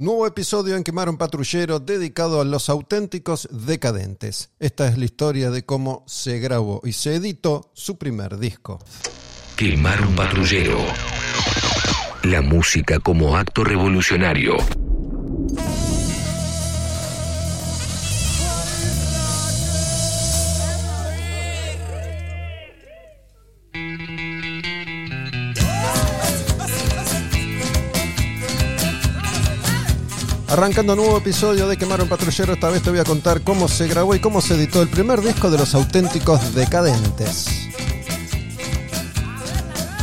Nuevo episodio en Quemar un Patrullero dedicado a los auténticos decadentes. Esta es la historia de cómo se grabó y se editó su primer disco. Quemar un patrullero. La música como acto revolucionario. Arrancando nuevo episodio de Quemar un Patrullero, esta vez te voy a contar cómo se grabó y cómo se editó el primer disco de los auténticos decadentes.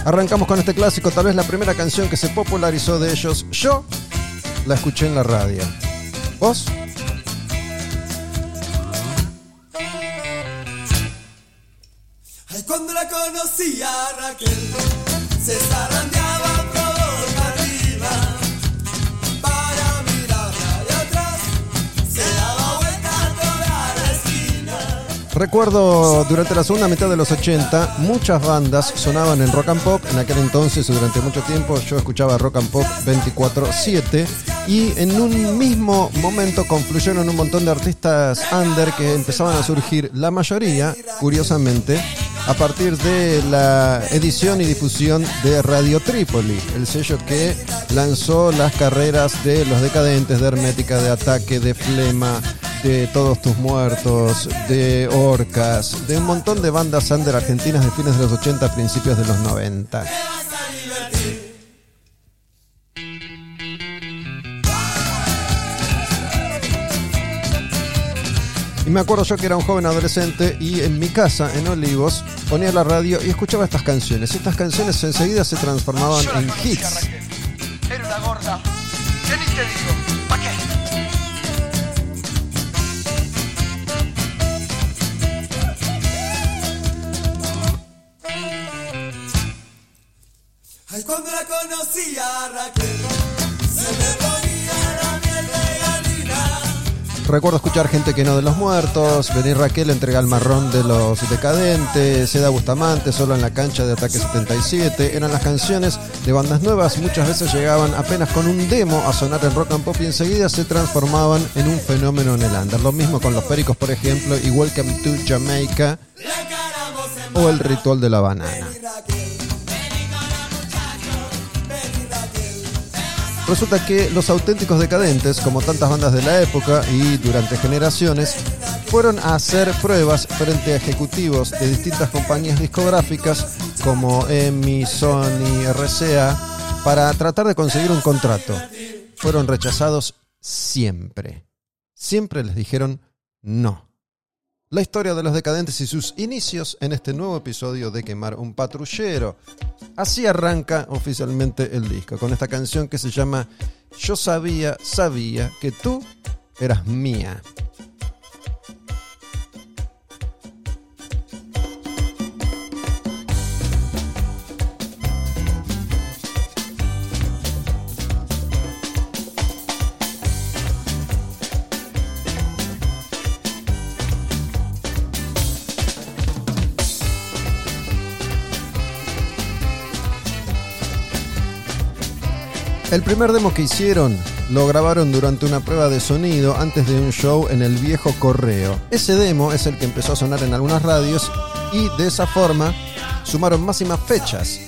Arrancamos con este clásico, tal vez la primera canción que se popularizó de ellos. Yo la escuché en la radio. ¿Vos? Ay, cuando la conocí a Raquel, se Recuerdo durante la segunda mitad de los 80, muchas bandas sonaban en rock and pop. En aquel entonces, durante mucho tiempo, yo escuchaba rock and pop 24-7. Y en un mismo momento confluyeron un montón de artistas under que empezaban a surgir, la mayoría, curiosamente, a partir de la edición y difusión de Radio Trípoli, el sello que lanzó las carreras de Los Decadentes, de Hermética, de Ataque, de Flema, de Todos Tus Muertos, de Orcas, de un montón de bandas under argentinas de fines de los 80, principios de los 90. Y me acuerdo yo que era un joven adolescente y en mi casa, en Olivos, ponía la radio y escuchaba estas canciones. Estas canciones enseguida se transformaban en hits. Era una gorda. ¿Qué ni te digo? Cuando la conocí a Raquel, se me ponía la de gallina. Recuerdo escuchar gente que no de los muertos, venir Raquel entrega el marrón de los decadentes, Seda Bustamante solo en la cancha de Ataque 77. Eran las canciones de bandas nuevas, muchas veces llegaban apenas con un demo a sonar en rock and pop y enseguida se transformaban en un fenómeno en el under. Lo mismo con los Pericos, por ejemplo, y Welcome to Jamaica o El Ritual de la Banana. Resulta que los auténticos decadentes, como tantas bandas de la época y durante generaciones, fueron a hacer pruebas frente a ejecutivos de distintas compañías discográficas como EMI, Sony, RCA, para tratar de conseguir un contrato. Fueron rechazados siempre. Siempre les dijeron no. La historia de los decadentes y sus inicios en este nuevo episodio de Quemar un Patrullero. Así arranca oficialmente el disco, con esta canción que se llama Yo sabía, sabía que tú eras mía. Primer demo que hicieron lo grabaron durante una prueba de sonido antes de un show en el viejo correo. Ese demo es el que empezó a sonar en algunas radios y de esa forma sumaron más y más fechas.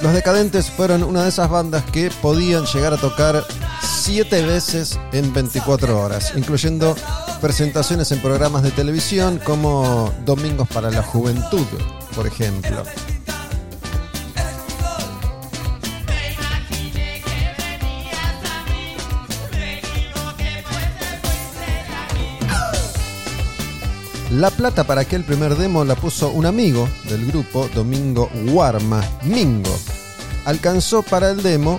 Los Decadentes fueron una de esas bandas que podían llegar a tocar siete veces en 24 horas, incluyendo presentaciones en programas de televisión como Domingos para la Juventud, por ejemplo. La plata para aquel primer demo la puso un amigo del grupo, Domingo Warma, Mingo. Alcanzó para el demo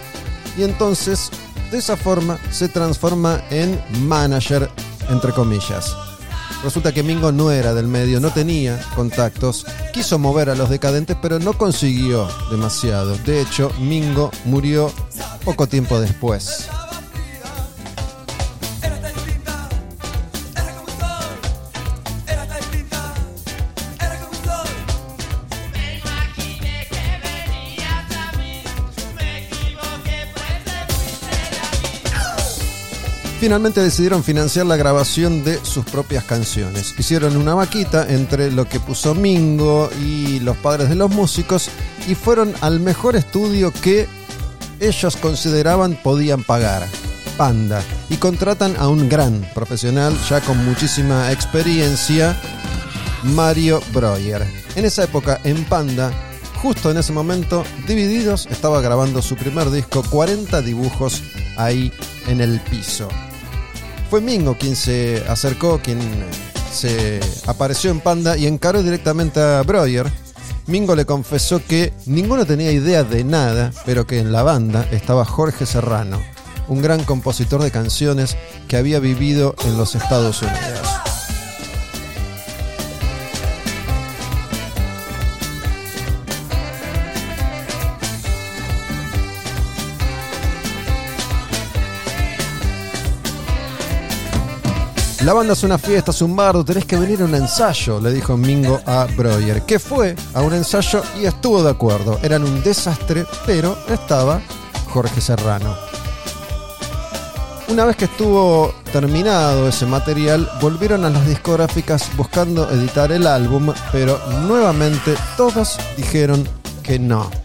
y entonces de esa forma se transforma en manager, entre comillas. Resulta que Mingo no era del medio, no tenía contactos, quiso mover a los decadentes, pero no consiguió demasiado. De hecho, Mingo murió poco tiempo después. Finalmente decidieron financiar la grabación de sus propias canciones. Hicieron una vaquita entre lo que puso Mingo y los padres de los músicos y fueron al mejor estudio que ellos consideraban podían pagar, Panda, y contratan a un gran profesional ya con muchísima experiencia, Mario Breuer. En esa época, en Panda, justo en ese momento, Divididos estaba grabando su primer disco, 40 dibujos ahí en el piso. Fue Mingo quien se acercó, quien se apareció en Panda y encaró directamente a Breuer. Mingo le confesó que ninguno tenía idea de nada, pero que en la banda estaba Jorge Serrano, un gran compositor de canciones que había vivido en los Estados Unidos. La banda es una fiesta, es un bardo, tenés que venir a un ensayo, le dijo Mingo a Breuer, que fue a un ensayo y estuvo de acuerdo. Eran un desastre, pero estaba Jorge Serrano. Una vez que estuvo terminado ese material, volvieron a las discográficas buscando editar el álbum, pero nuevamente todos dijeron que no.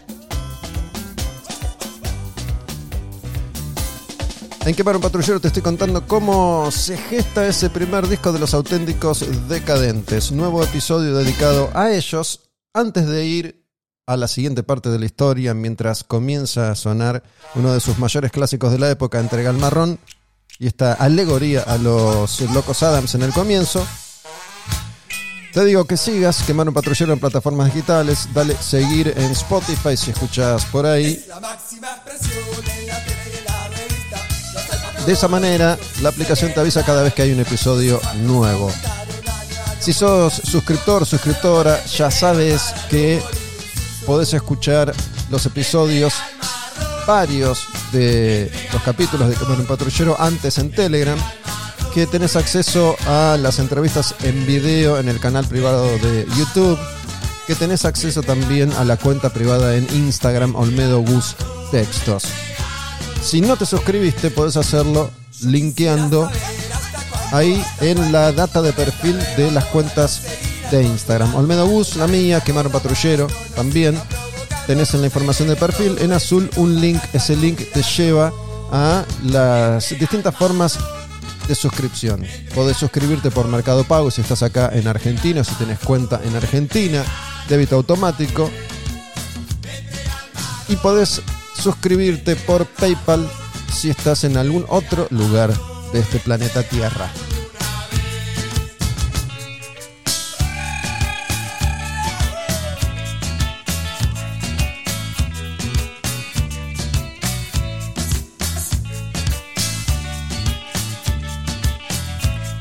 En Quemar un Patrullero te estoy contando cómo se gesta ese primer disco de los auténticos decadentes. Nuevo episodio dedicado a ellos. Antes de ir a la siguiente parte de la historia, mientras comienza a sonar uno de sus mayores clásicos de la época, Entrega al Marrón, y esta alegoría a los locos Adams en el comienzo. Te digo que sigas Quemar un Patrullero en plataformas digitales. Dale seguir en Spotify si escuchas por ahí. La máxima expresión en la De esa manera, la aplicación te avisa cada vez que hay un episodio nuevo. Si sos suscriptor, suscriptora, ya sabes que podés escuchar los episodios varios de los capítulos de Comer un Patrullero antes en Telegram, que tenés acceso a las entrevistas en video en el canal privado de YouTube, que tenés acceso también a la cuenta privada en Instagram Olmedo Gus Textos. Si no te suscribiste, podés hacerlo linkeando ahí en la data de perfil de las cuentas de Instagram. Olmedo Bus, la mía, Quemar Patrullero, también. Tenés en la información de perfil, en azul, un link. Ese link te lleva a las distintas formas de suscripción. Podés suscribirte por Mercado Pago si estás acá en Argentina, si tenés cuenta en Argentina, débito automático. Y podés suscribirte por PayPal si estás en algún otro lugar de este planeta Tierra.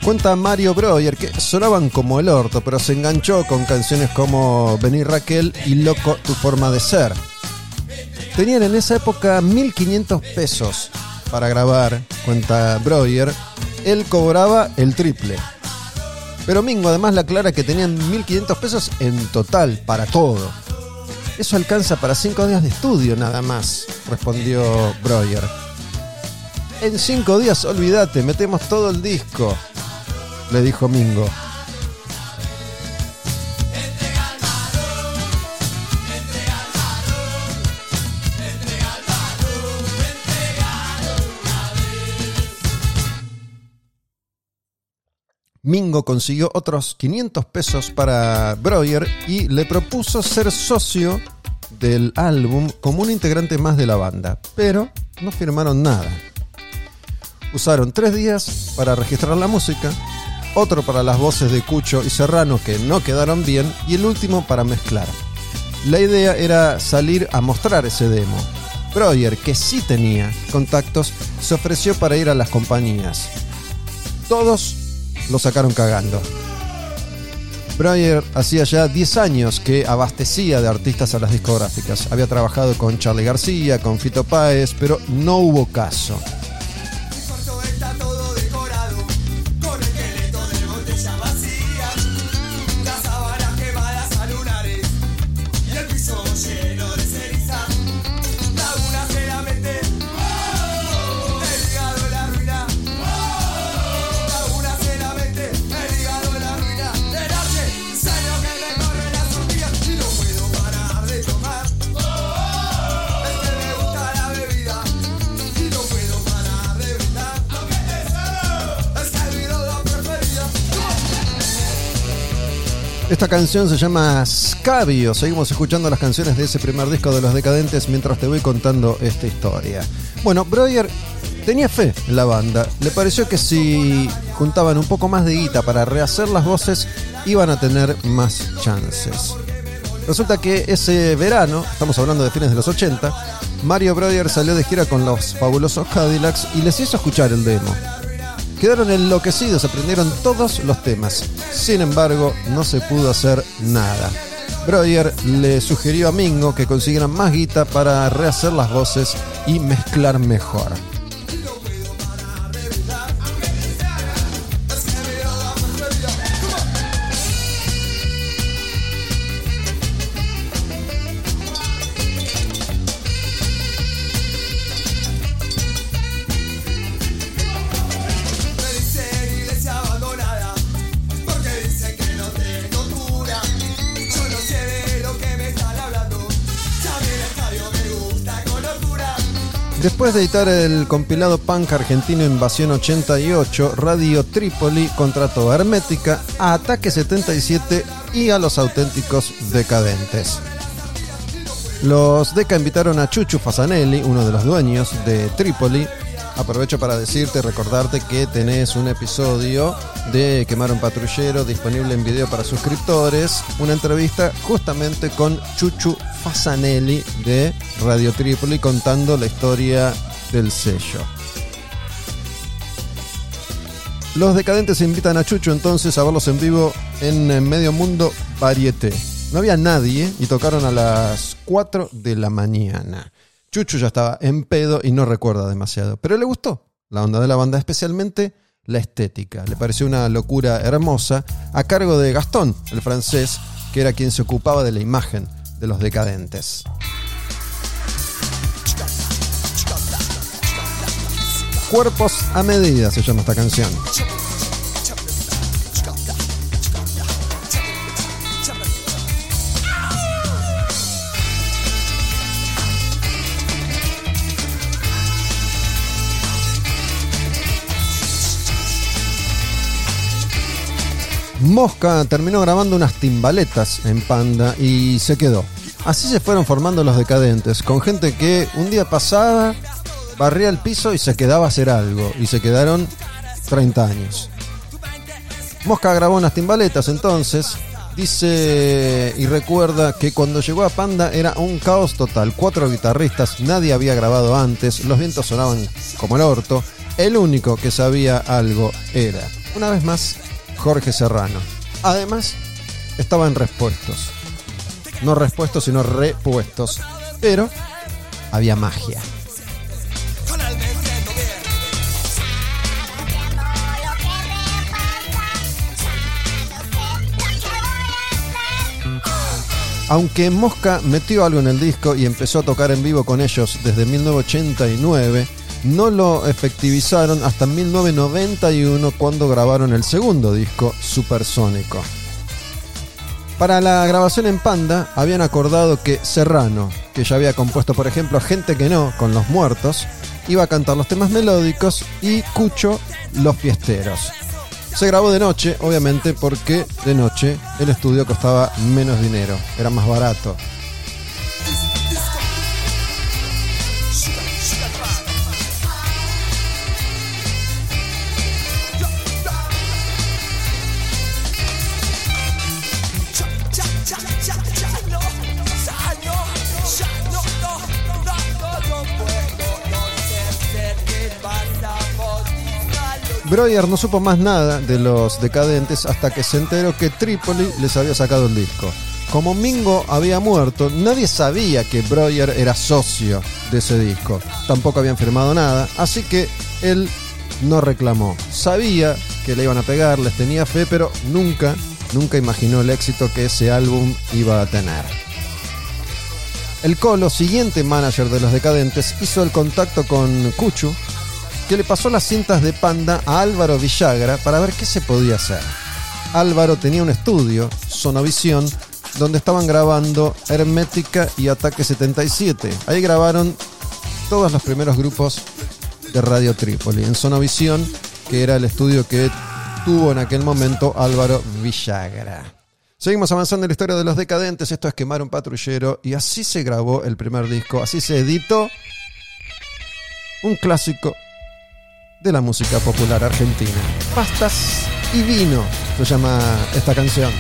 Cuenta Mario Breuer que sonaban como el orto, pero se enganchó con canciones como Venir Raquel y Loco tu forma de ser. Tenían en esa época 1500 pesos para grabar, cuenta Breuer. Él cobraba el triple. Pero Mingo además le aclara que tenían 1500 pesos en total, para todo. Eso alcanza para 5 días de estudio nada más, respondió Breuer. En 5 días, olvídate, metemos todo el disco, le dijo Mingo. Mingo consiguió otros 500 pesos para Breuer y le propuso ser socio del álbum como un integrante más de la banda, pero no firmaron nada. Usaron tres días para registrar la música, otro para las voces de Cucho y Serrano que no quedaron bien y el último para mezclar. La idea era salir a mostrar ese demo. Breuer, que sí tenía contactos, se ofreció para ir a las compañías. Todos lo sacaron cagando. Breuer hacía ya 10 años que abastecía de artistas a las discográficas. Había trabajado con Charlie García, con Fito Páez, pero no hubo caso. Esta canción se llama Scabio. Seguimos escuchando las canciones de ese primer disco de Los Decadentes mientras te voy contando esta historia. Bueno, Breuer tenía fe en la banda. Le pareció que si juntaban un poco más de guita para rehacer las voces, iban a tener más chances. Resulta que ese verano, estamos hablando de fines de los 80, Mario Breuer salió de gira con los fabulosos Cadillacs y les hizo escuchar el demo. Quedaron enloquecidos, aprendieron todos los temas. Sin embargo, no se pudo hacer nada. Breuer le sugirió a Mingo que consiguieran más guita para rehacer las voces y mezclar mejor. Después de editar el compilado punk argentino Invasión 88, Radio Trípoli contrató a Hermética, a Ataque 77 y a los auténticos decadentes. Los Deca invitaron a Chuchu Fasanelli, uno de los dueños de Trípoli. Aprovecho para decirte, recordarte que tenés un episodio de Quemar un Patrullero disponible en video para suscriptores. Una entrevista justamente con Chuchu Fasanelli de Radio Trípoli contando la historia del sello. Los decadentes invitan a Chucho entonces a verlos en vivo en eh, Medio Mundo Varieté. No había nadie y tocaron a las 4 de la mañana. Chucho ya estaba en pedo y no recuerda demasiado, pero le gustó la onda de la banda, especialmente la estética. Le pareció una locura hermosa a cargo de Gastón, el francés, que era quien se ocupaba de la imagen de los decadentes. Cuerpos a medida se llama esta canción. Mosca terminó grabando unas timbaletas en Panda y se quedó. Así se fueron formando los decadentes, con gente que un día pasaba, barría el piso y se quedaba a hacer algo. Y se quedaron 30 años. Mosca grabó unas timbaletas entonces. Dice y recuerda que cuando llegó a Panda era un caos total. Cuatro guitarristas, nadie había grabado antes, los vientos sonaban como el orto. El único que sabía algo era, una vez más, Jorge Serrano. Además, estaban respuestos. No respuestos, sino repuestos. Pero había magia. Aunque Mosca metió algo en el disco y empezó a tocar en vivo con ellos desde 1989, no lo efectivizaron hasta 1991 cuando grabaron el segundo disco, Supersónico. Para la grabación en Panda habían acordado que Serrano, que ya había compuesto por ejemplo Gente que no con los muertos, iba a cantar los temas melódicos y Cucho los fiesteros. Se grabó de noche, obviamente, porque de noche el estudio costaba menos dinero, era más barato. Breuer no supo más nada de los decadentes hasta que se enteró que Trípoli les había sacado el disco. Como Mingo había muerto, nadie sabía que Breuer era socio de ese disco. Tampoco habían firmado nada, así que él no reclamó. Sabía que le iban a pegar, les tenía fe, pero nunca, nunca imaginó el éxito que ese álbum iba a tener. El Colo, siguiente manager de los decadentes, hizo el contacto con Cuchu, que le pasó las cintas de Panda a Álvaro Villagra para ver qué se podía hacer. Álvaro tenía un estudio, Sonovisión, donde estaban grabando Hermética y Ataque 77. Ahí grabaron todos los primeros grupos de Radio Trípoli, en Sonovisión, que era el estudio que tuvo en aquel momento Álvaro Villagra. Seguimos avanzando en la historia de los decadentes. Esto es Quemar un patrullero. Y así se grabó el primer disco. Así se editó un clásico de la música popular argentina. Pastas y vino se llama esta canción.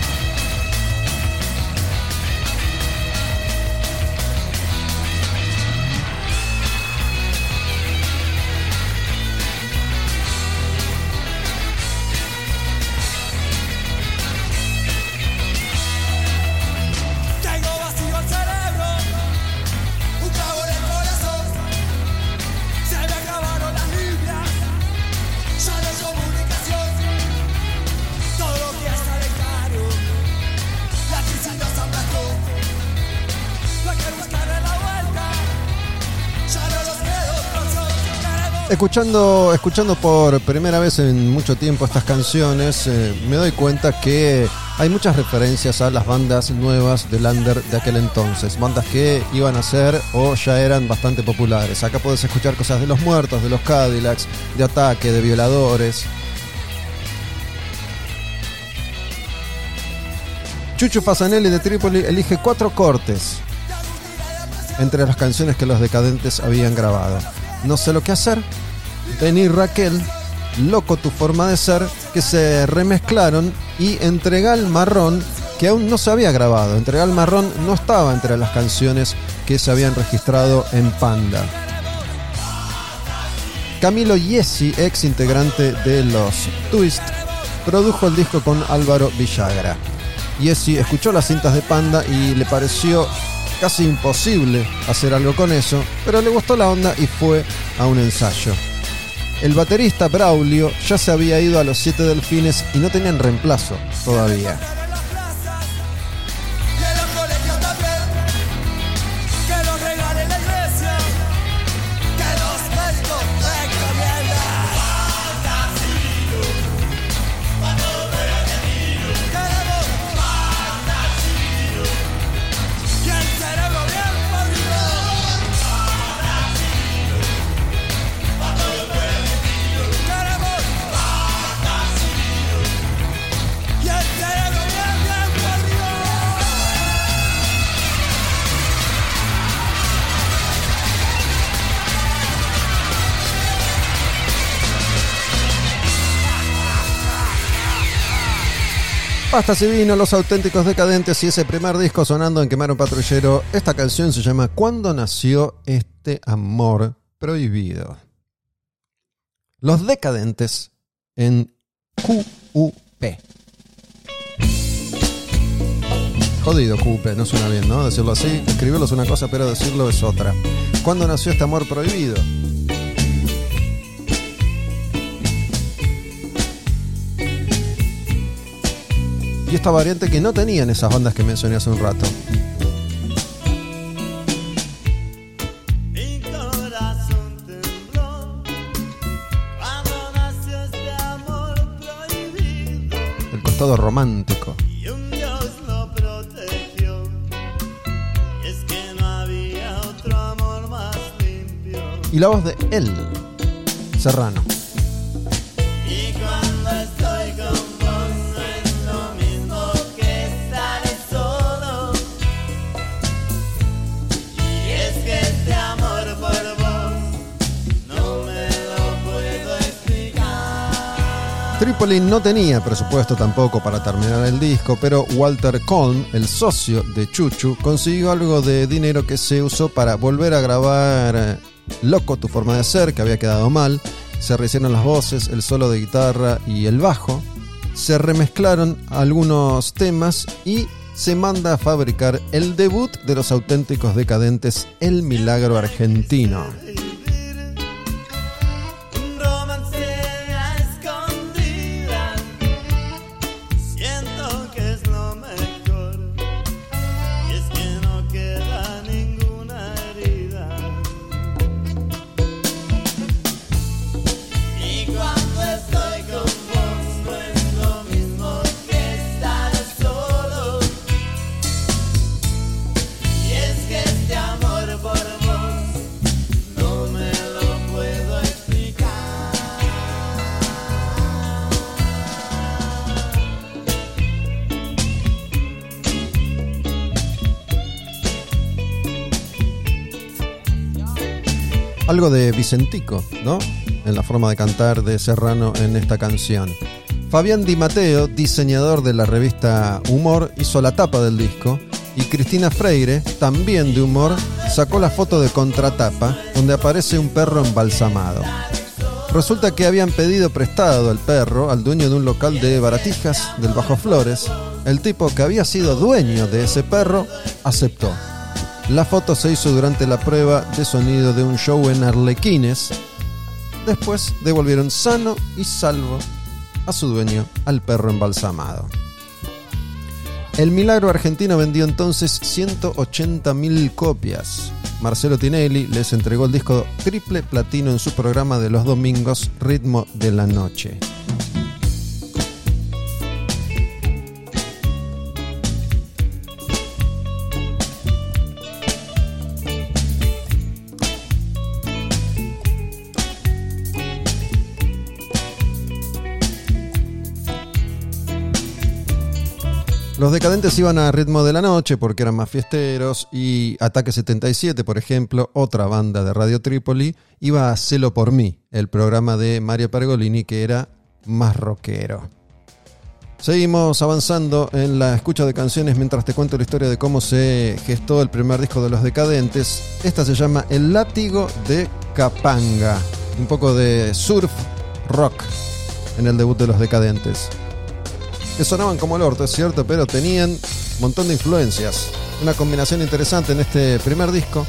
Escuchando, escuchando por primera vez en mucho tiempo estas canciones, eh, me doy cuenta que hay muchas referencias a las bandas nuevas del under de aquel entonces, bandas que iban a ser o ya eran bastante populares. Acá puedes escuchar cosas de los muertos, de los Cadillacs, de ataque, de violadores. Chucho Fasanelli de Trípoli elige cuatro cortes entre las canciones que los decadentes habían grabado. No sé lo que hacer. Vení Raquel, Loco tu forma de ser, que se remezclaron y Entrega el marrón, que aún no se había grabado. Entrega el marrón no estaba entre las canciones que se habían registrado en Panda. Camilo Yesi, ex integrante de los Twist, produjo el disco con Álvaro Villagra. Yesi escuchó las cintas de Panda y le pareció casi imposible hacer algo con eso, pero le gustó la onda y fue a un ensayo. El baterista Braulio ya se había ido a los Siete Delfines y no tenían reemplazo todavía. Pastas y vino, los auténticos decadentes y ese primer disco sonando en Quemar un Patrullero. Esta canción se llama ¿Cuándo nació este amor prohibido? Los decadentes en QUP. Jodido QUP, no suena bien, ¿no? Decirlo así. Escribirlo es una cosa, pero decirlo es otra. ¿Cuándo nació este amor prohibido? Y esta variante que no tenían esas bandas que mencioné hace un rato. Mi corazón tembló cuando nació este El costado romántico. Y la voz de él, Serrano. Tripoli no tenía presupuesto tampoco para terminar el disco, pero Walter Colm, el socio de Chuchu, consiguió algo de dinero que se usó para volver a grabar eh, Loco tu forma de ser, que había quedado mal. Se rehicieron las voces, el solo de guitarra y el bajo. Se remezclaron algunos temas y se manda a fabricar el debut de los auténticos decadentes El Milagro Argentino. Algo de Vicentico, ¿no? En la forma de cantar de Serrano en esta canción. Fabián Di Matteo, diseñador de la revista Humor, hizo la tapa del disco y Cristina Freire, también de humor, sacó la foto de contratapa donde aparece un perro embalsamado. Resulta que habían pedido prestado al perro al dueño de un local de baratijas del Bajo Flores. El tipo que había sido dueño de ese perro aceptó. La foto se hizo durante la prueba de sonido de un show en Arlequines. Después devolvieron sano y salvo a su dueño, al perro embalsamado. El Milagro Argentino vendió entonces 180.000 copias. Marcelo Tinelli les entregó el disco triple platino en su programa de los domingos Ritmo de la Noche. Los decadentes iban a ritmo de la noche porque eran más fiesteros y Ataque 77, por ejemplo, otra banda de Radio Trípoli, iba a Celo por mí, el programa de Mario Pergolini que era más rockero. Seguimos avanzando en la escucha de canciones mientras te cuento la historia de cómo se gestó el primer disco de Los Decadentes. Esta se llama El látigo de Capanga, un poco de surf rock en el debut de Los Decadentes que sonaban como el orto, es cierto, pero tenían un montón de influencias. Una combinación interesante en este primer disco.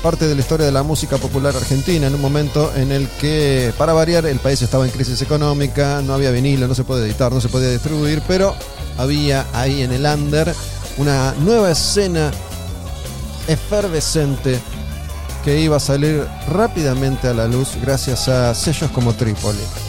Parte de la historia de la música popular argentina en un momento en el que, para variar, el país estaba en crisis económica, no había vinilo, no se puede editar, no se podía distribuir, pero había ahí en el under una nueva escena efervescente que iba a salir rápidamente a la luz gracias a sellos como Trípoli.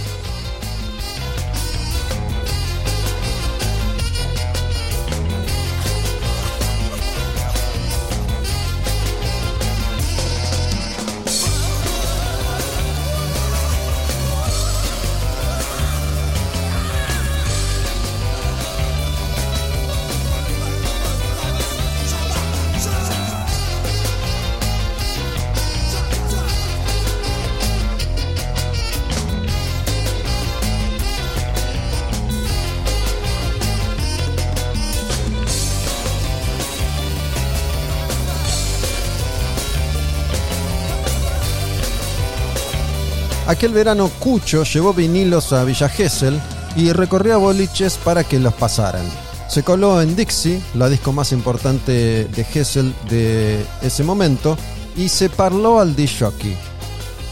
Aquel verano Cucho llevó vinilos a Villa Gesell y recorrió boliches para que los pasaran. Se coló en Dixie, la disco más importante de Gesell de ese momento, y se parló al disjockey.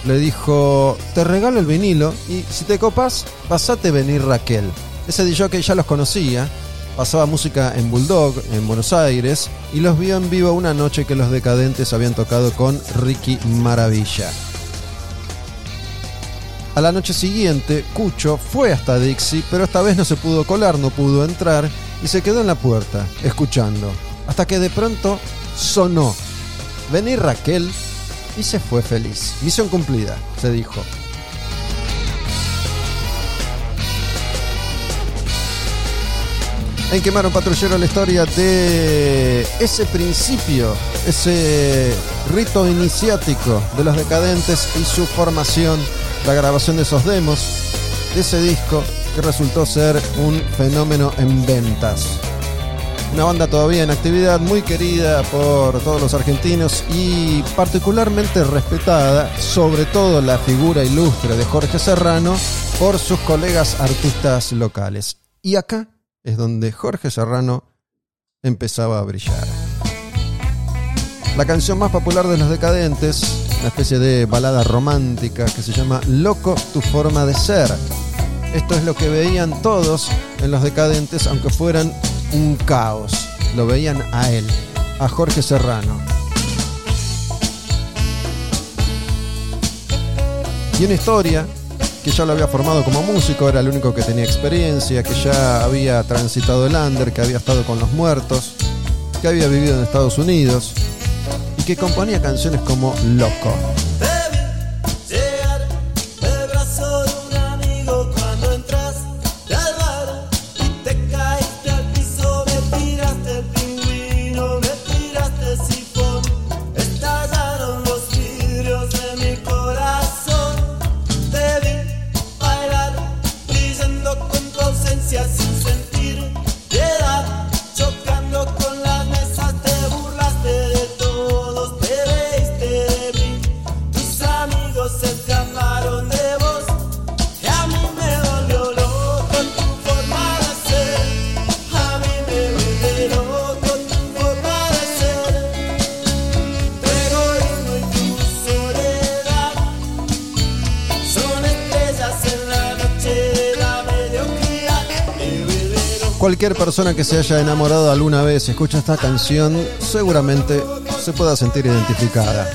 Le dijo, te regalo el vinilo y si te copas, pasate venir Raquel. Ese disjockey ya los conocía, pasaba música en Bulldog, en Buenos Aires, y los vio en vivo una noche que los decadentes habían tocado con Ricky Maravilla. A la noche siguiente, Cucho fue hasta Dixie, pero esta vez no se pudo colar, no pudo entrar y se quedó en la puerta, escuchando. Hasta que de pronto sonó. Vení Raquel y se fue feliz. Misión cumplida, se dijo. En Quemaron Patrullero la historia de ese principio, ese rito iniciático de los decadentes y su formación, la grabación de esos demos, de ese disco que resultó ser un fenómeno en ventas. Una banda todavía en actividad, muy querida por todos los argentinos y particularmente respetada, sobre todo la figura ilustre de Jorge Serrano, por sus colegas artistas locales. Y acá es donde Jorge Serrano empezaba a brillar. La canción más popular de los decadentes, una especie de balada romántica que se llama Loco tu forma de ser. Esto es lo que veían todos en los decadentes, aunque fueran un caos. Lo veían a él, a Jorge Serrano. Y una historia que ya lo había formado como músico, era el único que tenía experiencia, que ya había transitado el under, que había estado con los muertos, que había vivido en Estados Unidos que componía canciones como Loco. Cualquier persona que se haya enamorado alguna vez y escucha esta canción seguramente se pueda sentir identificada.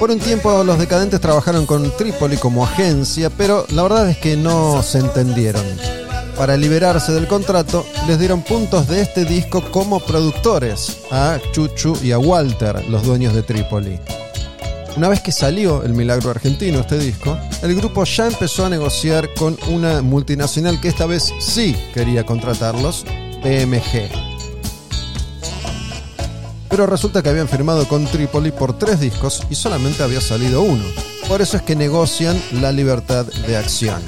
Por un tiempo los decadentes trabajaron con Trípoli como agencia, pero la verdad es que no se entendieron. Para liberarse del contrato, les dieron puntos de este disco como productores a Chuchu y a Walter, los dueños de Trípoli. Una vez que salió el Milagro Argentino, este disco, el grupo ya empezó a negociar con una multinacional que esta vez sí quería contratarlos, PMG. Pero resulta que habían firmado con Trípoli por tres discos y solamente había salido uno. Por eso es que negocian la libertad de acción.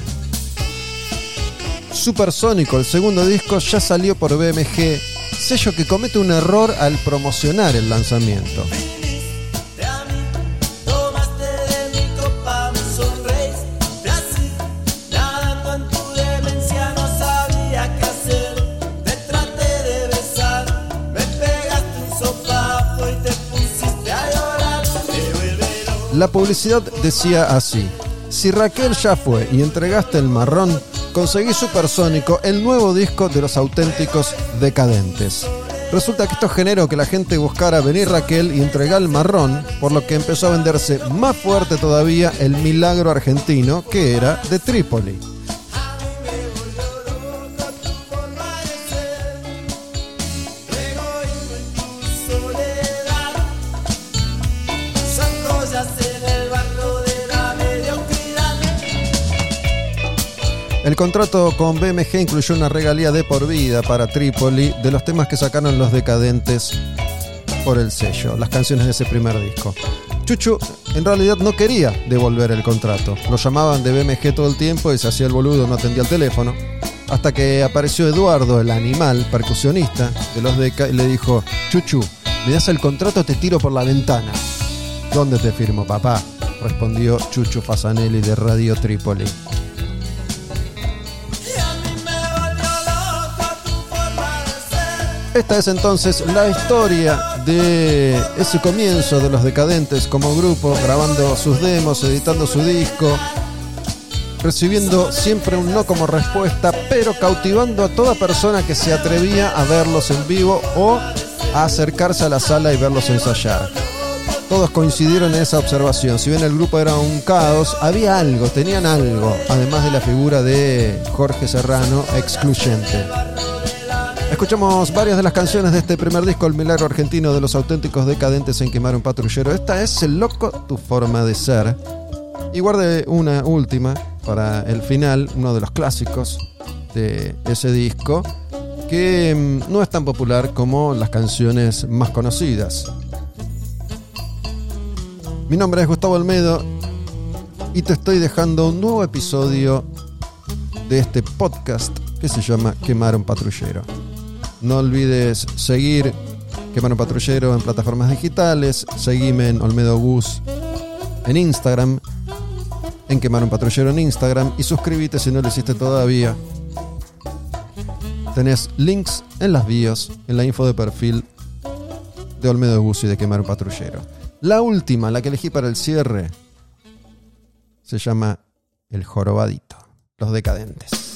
Supersónico, el segundo disco, ya salió por BMG, sello que comete un error al promocionar el lanzamiento. La publicidad decía así: Si Raquel ya fue y entregaste el marrón, conseguí Supersónico, el nuevo disco de los auténticos decadentes. Resulta que esto generó que la gente buscara venir Raquel y entregar el marrón, por lo que empezó a venderse más fuerte todavía el milagro argentino que era de Trípoli. El contrato con BMG incluyó una regalía de por vida para Trípoli de los temas que sacaron los decadentes por el sello, las canciones de ese primer disco. Chuchu en realidad no quería devolver el contrato. Lo llamaban de BMG todo el tiempo y se hacía el boludo, no atendía el teléfono. Hasta que apareció Eduardo, el animal percusionista de los Deca, y le dijo, Chuchu, me das el contrato, te tiro por la ventana. ¿Dónde te firmo, papá? Respondió Chuchu Fasanelli de Radio Trípoli. Esta es entonces la historia de ese comienzo de los decadentes como grupo, grabando sus demos, editando su disco, recibiendo siempre un no como respuesta, pero cautivando a toda persona que se atrevía a verlos en vivo o a acercarse a la sala y verlos ensayar. Todos coincidieron en esa observación. Si bien el grupo era un caos, había algo, tenían algo, además de la figura de Jorge Serrano, excluyente. Escuchamos varias de las canciones de este primer disco, El Milagro Argentino de los auténticos decadentes en Quemar un Patrullero. Esta es El Loco, tu forma de ser. Y guarde una última para el final, uno de los clásicos de ese disco, que mm, no es tan popular como las canciones más conocidas. Mi nombre es Gustavo Olmedo y te estoy dejando un nuevo episodio de este podcast que se llama Quemar un Patrullero. No olvides seguir Quemar un Patrullero en plataformas digitales, seguime en Olmedo Bus en Instagram, en Quemar un Patrullero en Instagram y suscríbete si no lo hiciste todavía. Tenés links en las bios, en la info de perfil de Olmedo Bus y de Quemar un Patrullero. La última, la que elegí para el cierre, se llama El Jorobadito, Los Decadentes.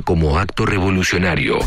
Como acto revolucionario.